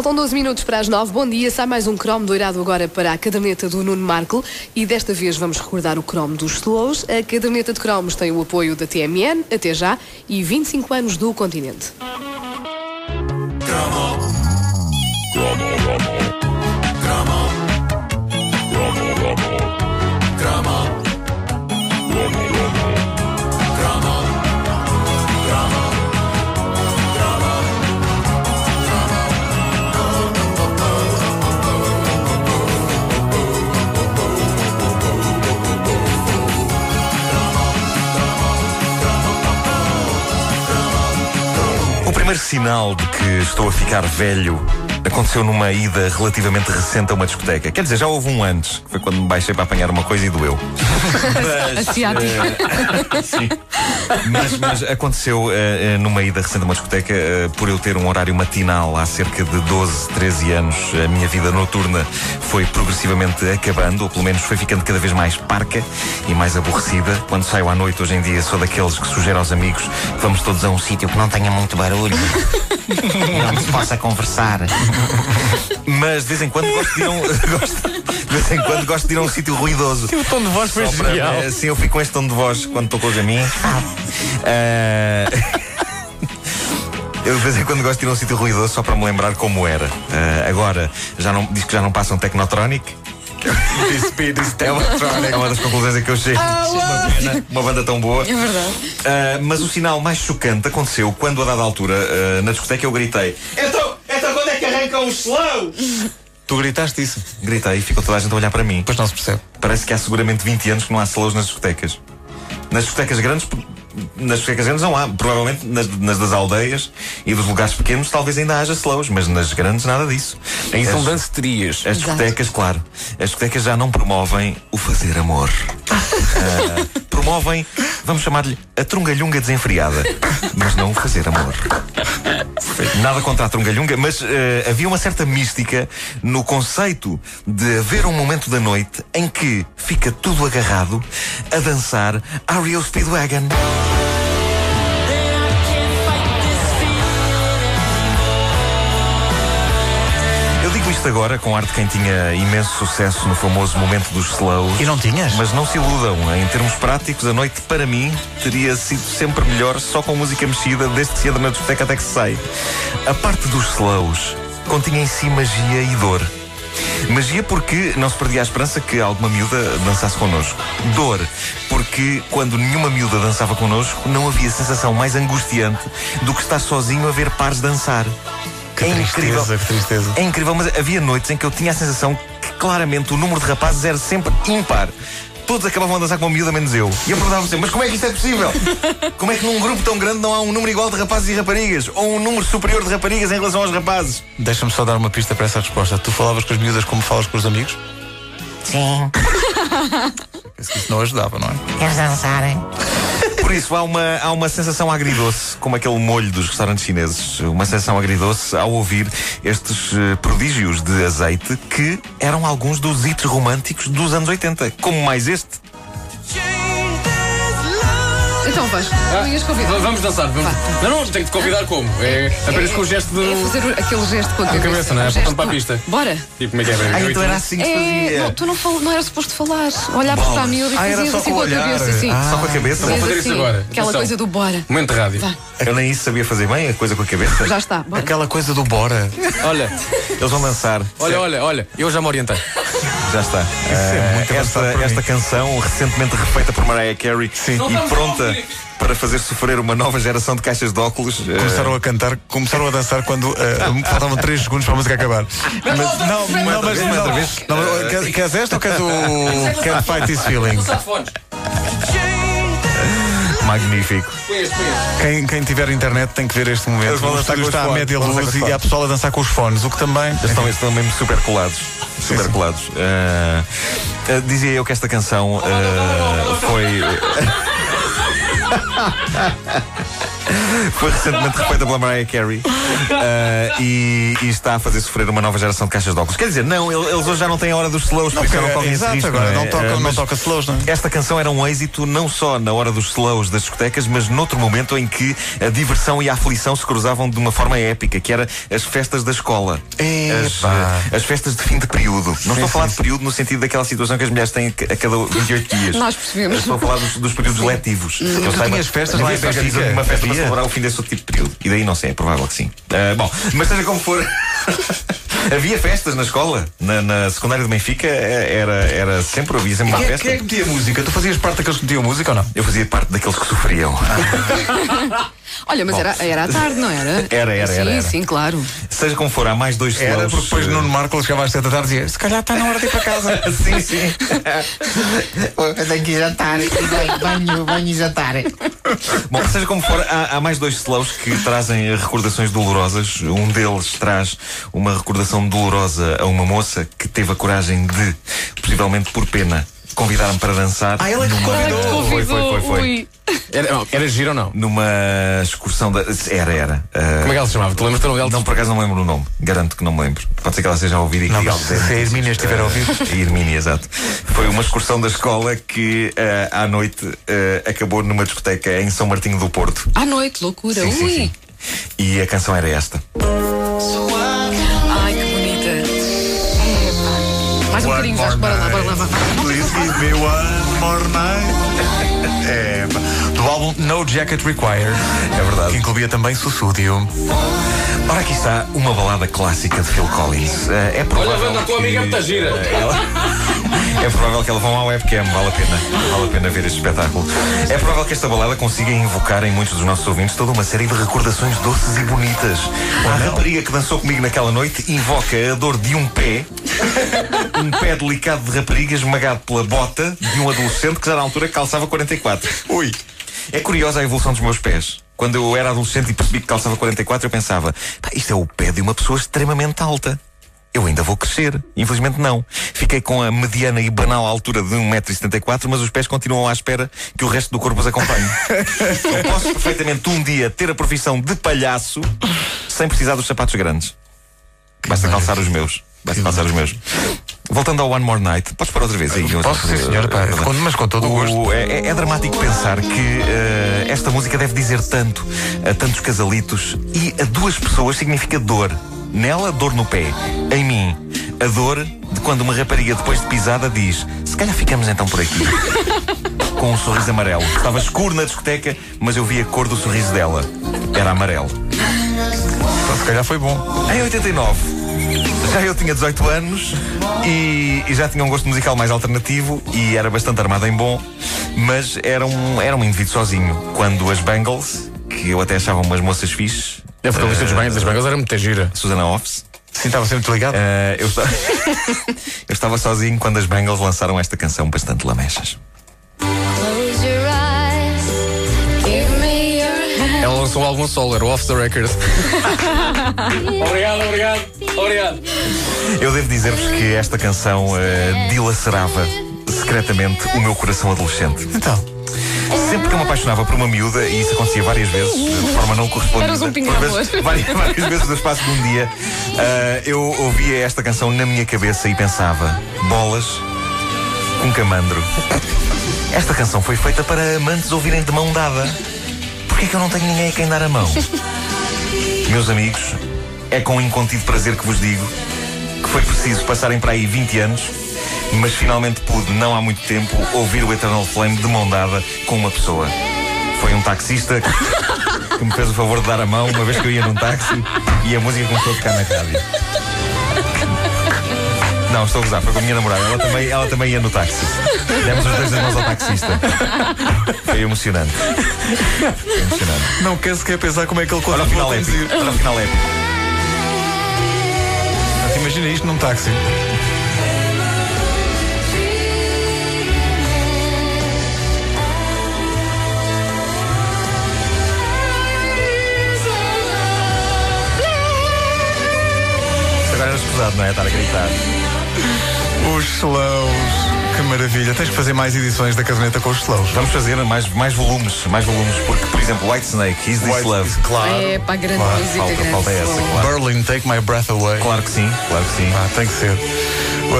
Faltam 12 minutos para as 9. Bom dia. Sai mais um cromo doirado agora para a caderneta do Nuno Markle. E desta vez vamos recordar o cromo dos slows. A caderneta de cromos tem o apoio da TMN, até já, e 25 anos do continente. O primeiro sinal de que estou a ficar velho aconteceu numa ida relativamente recente a uma discoteca. Quer dizer, já houve um antes, que foi quando me baixei para apanhar uma coisa e doeu. Mas, Asiático. eh, sim. Mas, mas aconteceu eh, numa ida recente a uma discoteca, eh, por eu ter um horário matinal há cerca de 12, 13 anos, a minha vida noturna foi progressivamente acabando, ou pelo menos foi ficando cada vez mais parca e mais aborrecida. Quando saio à noite, hoje em dia, sou daqueles que sugere aos amigos que vamos todos a um sítio que não tenha muito barulho. onde se possa conversar. Mas de vez em quando gosto de ir a um, gosto- de vez em quando gosto de ir a um sítio ruidoso. O tom de voz foi Só para- genial. eh, Sim, eu fico com este tom de voz quando estou com os amigos. Eh, Eu de vez em quando gosto de ir a um sítio ruidoso só para me lembrar como era. Eh, agora, já não, diz que já não passam Technotronic. É uma, é uma das conclusões a que eu chego. uma, pena, uma banda tão boa. É verdade. Ah, mas o sinal mais chocante aconteceu quando, a dada altura, ah, na discoteca, eu gritei: Então, arrancam os slow? Tu gritaste isso. Gritei e ficou toda a gente a olhar para mim. Depois não se percebe. Parece que há seguramente 20 anos que não há slows nas discotecas. Nas discotecas grandes, nas discotecas grandes não há. Provavelmente nas, nas das aldeias e dos lugares pequenos talvez ainda haja slows, mas nas grandes nada disso. Aí são As- danceterias. As discotecas, claro, as discotecas já não promovem o fazer amor. Ah, promovem, vamos chamar-lhe a trungalhunga desenfreada, mas não o fazer amor. Nada contra a trungalhunga, mas eh, havia uma certa mística no conceito de haver um momento da noite em que fica tudo agarrado a dançar Ario Speedwagon. Agora com ar de quem tinha imenso sucesso no famoso momento dos slows. E não tinhas? Mas não se iludam, em termos práticos, a noite para mim teria sido sempre melhor só com música mexida, desde que se entra na discoteca até que se sai. A parte dos slows continha em si magia e dor. Magia porque não se perdia a esperança que alguma miúda dançasse connosco. Dor porque quando nenhuma miúda dançava connosco, não havia sensação mais angustiante do que estar sozinho a ver pares dançar. Que tristeza, que tristeza. É incrível, mas havia noites em que eu tinha a sensação que claramente o número de rapazes era sempre ímpar. Todos acabavam a dançar com uma miúda, menos eu. E eu perguntava sempre, mas como é que isto é possível? Como é que num grupo tão grande não há um número igual de rapazes e raparigas? Ou um número superior de raparigas em relação aos rapazes? Deixa-me só dar uma pista para essa resposta. Tu falavas com as miúdas como falas com os amigos? Sim, Penso que isso não ajudava, não é? queres dançar? Por isso, há uma, há uma sensação agridoce, como aquele molho dos restaurantes chineses. Uma sensação agridoce ao ouvir estes eh, prodígios de azeite que eram alguns dos hits românticos dos anos 80. Como mais este. Então Vasco, Ah, ias convidar. Vamos dançar. Vamos... Não, não, tenho que te convidar como? É apenas com o gesto do. É fazer aquele gesto com a Com a cabeça. cabeça, não é? Apontando para a pista. Bora. Tipo, como é que é? bem? Ah, e então tu? era assim que se É, fazia. não, tu não, fal- não era suposto falar. Olhavas para a miúda e Ah, fazias assim com a cabeça, assim. Ah. Só com a cabeça. Vamos Fez fazer isso assim, agora. Aquela coisa do bora. Momento de rádio. Vá, Eu nem isso sabia fazer bem, a coisa com a cabeça. já está. Bora. Aquela coisa do bora. Olha, Eles vão dançar. olha, olha, olha. Eu já me orientei. Já está. muito esta, esta canção, recentemente refeita por Mariah Carey e pronta para fazer sofrer uma nova geração de caixas de óculos. ah, Começaram a cantar, começaram a dançar quando eh, faltavam 3 segundos para a música acabar. Mas, não, não, mas não, Queres esta ou queres o Can't Fight This Feeling? Magnífico. Quem, quem tiver internet tem que ver este momento. Eles vão O dançar estúdio com os está à média luz e há pessoal a dançar com os fones, o que também. Estão, estão mesmo super colados. Super sim. colados. Ah, ah, dizia eu que esta canção ah, foi. Foi recentemente refeita pela Mariah Carey uh, e, e, está a fazer sofrer uma nova geração de caixas de óculos. Quer dizer, não, eles hoje já não têm a hora dos slows, por isso já não correm esse risco. Agora não, é? não toca, uh, não toca slows, não é? Esta canção era um êxito não só na hora dos slows das discotecas, mas noutro momento em que a diversão e a aflição se cruzavam de uma forma épica, que era as festas da escola. As, uh, as, festas de fim de período. Não estou a falar de período no sentido daquela situação que as mulheres têm a cada 28 dias. Nós percebemos. Estou a falar dos, dos períodos letivos. Tu saiba, tinhas festas lá em Uma festa celebrar o fim desse outro tipo de período. E daí não sei, é provável que sim. Uh, bom, mas seja como for. havia festas na escola, na, na, secundária de Benfica, era, era sempre, havia sempre uma quem, festa. Quem é que metia música? Tu fazias parte daqueles que metiam música ou não? Eu fazia parte daqueles que sofriam. Olha, mas era, era à tarde, não era? Era, era, sim, era, era. Sim, claro. Seja como for, há mais dois slows. Era porque depois Nuno Marco chegava às 7 da tarde e dizia: Se calhar está na hora de ir para casa. sim, sim. Eu tenho que jantar. Banho, banho e jantar. Bom, seja como for, há, há, mais dois slows que trazem recordações dolorosas. Um deles traz uma recordação dolorosa a uma moça que teve a coragem de, possivelmente por pena, convidar-me para dançar. Ah, ela é que numa... convidou. Foi, foi, foi. foi. Era, não, era giro ou não? Numa excursão da. Era, era. Uh... Como é que ela se chamava? Tu lembras do nome dela? Não, por acaso não lembro o nome. Garanto que não me lembro. Pode ser que ela seja a ouvir e que não, Se a Hermínia estiver a ouvir. A Hermínia, exato. Foi uma excursão da escola que uh, à noite uh, acabou numa discoteca em São Martinho do Porto. À noite, loucura. Sim, sim, Ui. Sim. E a canção era esta. Ai, Mais um bocadinho, Vasco. Bora lá, bora lá. Please give me one more night. É, do álbum No Jacket Required. É verdade. Que incluía também Sussúdio. Ora, aqui está uma balada clássica de Phil Collins. É provável. Olha, a tua amiga é muita gira. Ela... é provável que ela vá à webcam, vale a pena. Vale a pena ver este espetáculo. É provável que esta balada consiga invocar em muitos dos nossos ouvintes toda uma série de recordações doces e bonitas. A rapariga que dançou comigo naquela noite invoca a dor de um pé, um pé delicado de rapariga esmagado pela bota de um adolescente que já na altura calçava 44. Ui! É curiosa a evolução dos meus pés. Quando eu era adolescente e percebi que calçava 44, eu pensava, isto é o pé de uma pessoa extremamente alta. Eu ainda vou crescer. Infelizmente não. Fiquei com a mediana e banal altura de 1,74m, mas os pés continuam à espera que o resto do corpo os acompanhe. eu posso perfeitamente um dia ter a profissão de palhaço sem precisar dos sapatos grandes. Basta calçar os meus. Basta calçar os meus. Voltando ao One More Night, podes parar outra vez aí? Posso, sim, senhor, pá, mas com todo o gosto. É, é, é dramático pensar que uh, esta música deve dizer tanto a tantos casalitos e a duas pessoas significa dor. Nela, dor no pé. Em mim, a dor de quando uma rapariga, depois de pisada, diz: Se calhar ficamos então por aqui. Com um sorriso amarelo. Estava escuro na discoteca, mas eu vi a cor do sorriso dela. Era amarelo. Então, se calhar foi bom. Em 89. Já eu tinha 18 anos e, e, já tinha um gosto musical mais alternativo e era bastante armado em bom, mas era um, era um indivíduo sozinho. Quando as Bangles, que eu até achava umas moças fixes. A vocalista uh, dos Bangles, das Bangles era muito gira. Susana Offs. Sim, estava sempre ligado. Uh, eu, estava... eu estava sozinho quando as Bangles lançaram esta canção bastante lamechas. Ela lançou um álbum solo, era Off the Record. obrigado, obrigado, obrigado. Eu devo dizer-vos que esta canção uh, dilacerava secretamente o meu coração adolescente. Então. Sempre que eu me apaixonava por uma miúda, e isso acontecia várias vezes, de forma não correspondida, Eras um vezes, várias, várias, vezes no espaço de um dia, uh, eu ouvia esta canção na minha cabeça e pensava: bolas com camandro. Esta canção foi feita para amantes ouvirem de mão dada. Porquê que eu não tenho ninguém a quem dar a mão? Meus amigos, é com incontido prazer que vos digo que foi preciso passarem para aí 20 anos, mas finalmente pude, não há muito tempo, ouvir o Eternal Flame de mão dada com uma pessoa. Foi um taxista que, que me fez o favor de dar a mão uma vez que eu ia num táxi e a música começou a tocar na rádio. Não, estou a gozar, foi com a minha namorada. Ela também, ela também ia no táxi. Demos os dois as mãos ao taxista. Foi emocionante. Foi emocionante. Não quer sequer pensar como é que ele Olha o final épico. Olha o final épico. Imagina isto num táxi. Escusado, não é? Estar a gritar. Os slows. que maravilha. Tens que fazer mais edições da caderneta com os slows. Vamos fazer mais, mais volumes, mais volumes, porque, por exemplo, White Snake, Is This White- Love? Claro. É, pá, grande Claro, música, falta- grande falta essa, claro. Berlin, Take My Breath Away. Claro que sim, claro que sim. Ah, tem que ser.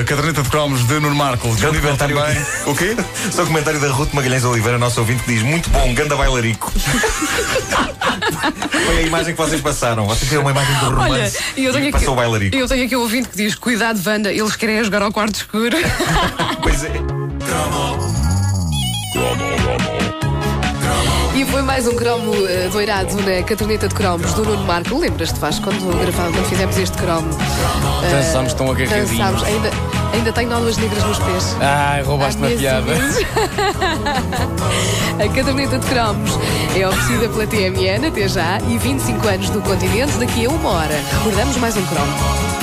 A caderneta de cromos de Nuno Marco. Disponível também. aqui. O quê? Só o comentário da Ruth Magalhães Oliveira, nosso ouvinte, que diz muito bom, ganda bailarico. Foi a imagem que vocês passaram. Vocês viram uma imagem do romance Olha, e eu tenho e aqui, passou o bailarico. eu tenho aqui um ouvinte que diz: Cuidado, Wanda, eles querem jogar ao quarto escuro. Pois é. E foi mais um cromo eh, doirado na caderneta de cromos do Nuno Marco. Lembras-te, Vasco, quando, gravávamos, quando fizemos este cromo? eh, Dançámos tão agarradinhos. Dançámos. Ainda, ainda tenho nódulas negras nos pés. Ai, roubaste-me a piada. A caderneta de cromos é oferecida pela TMN até já e 25 anos do continente daqui a uma hora. Recordamos mais um cromo.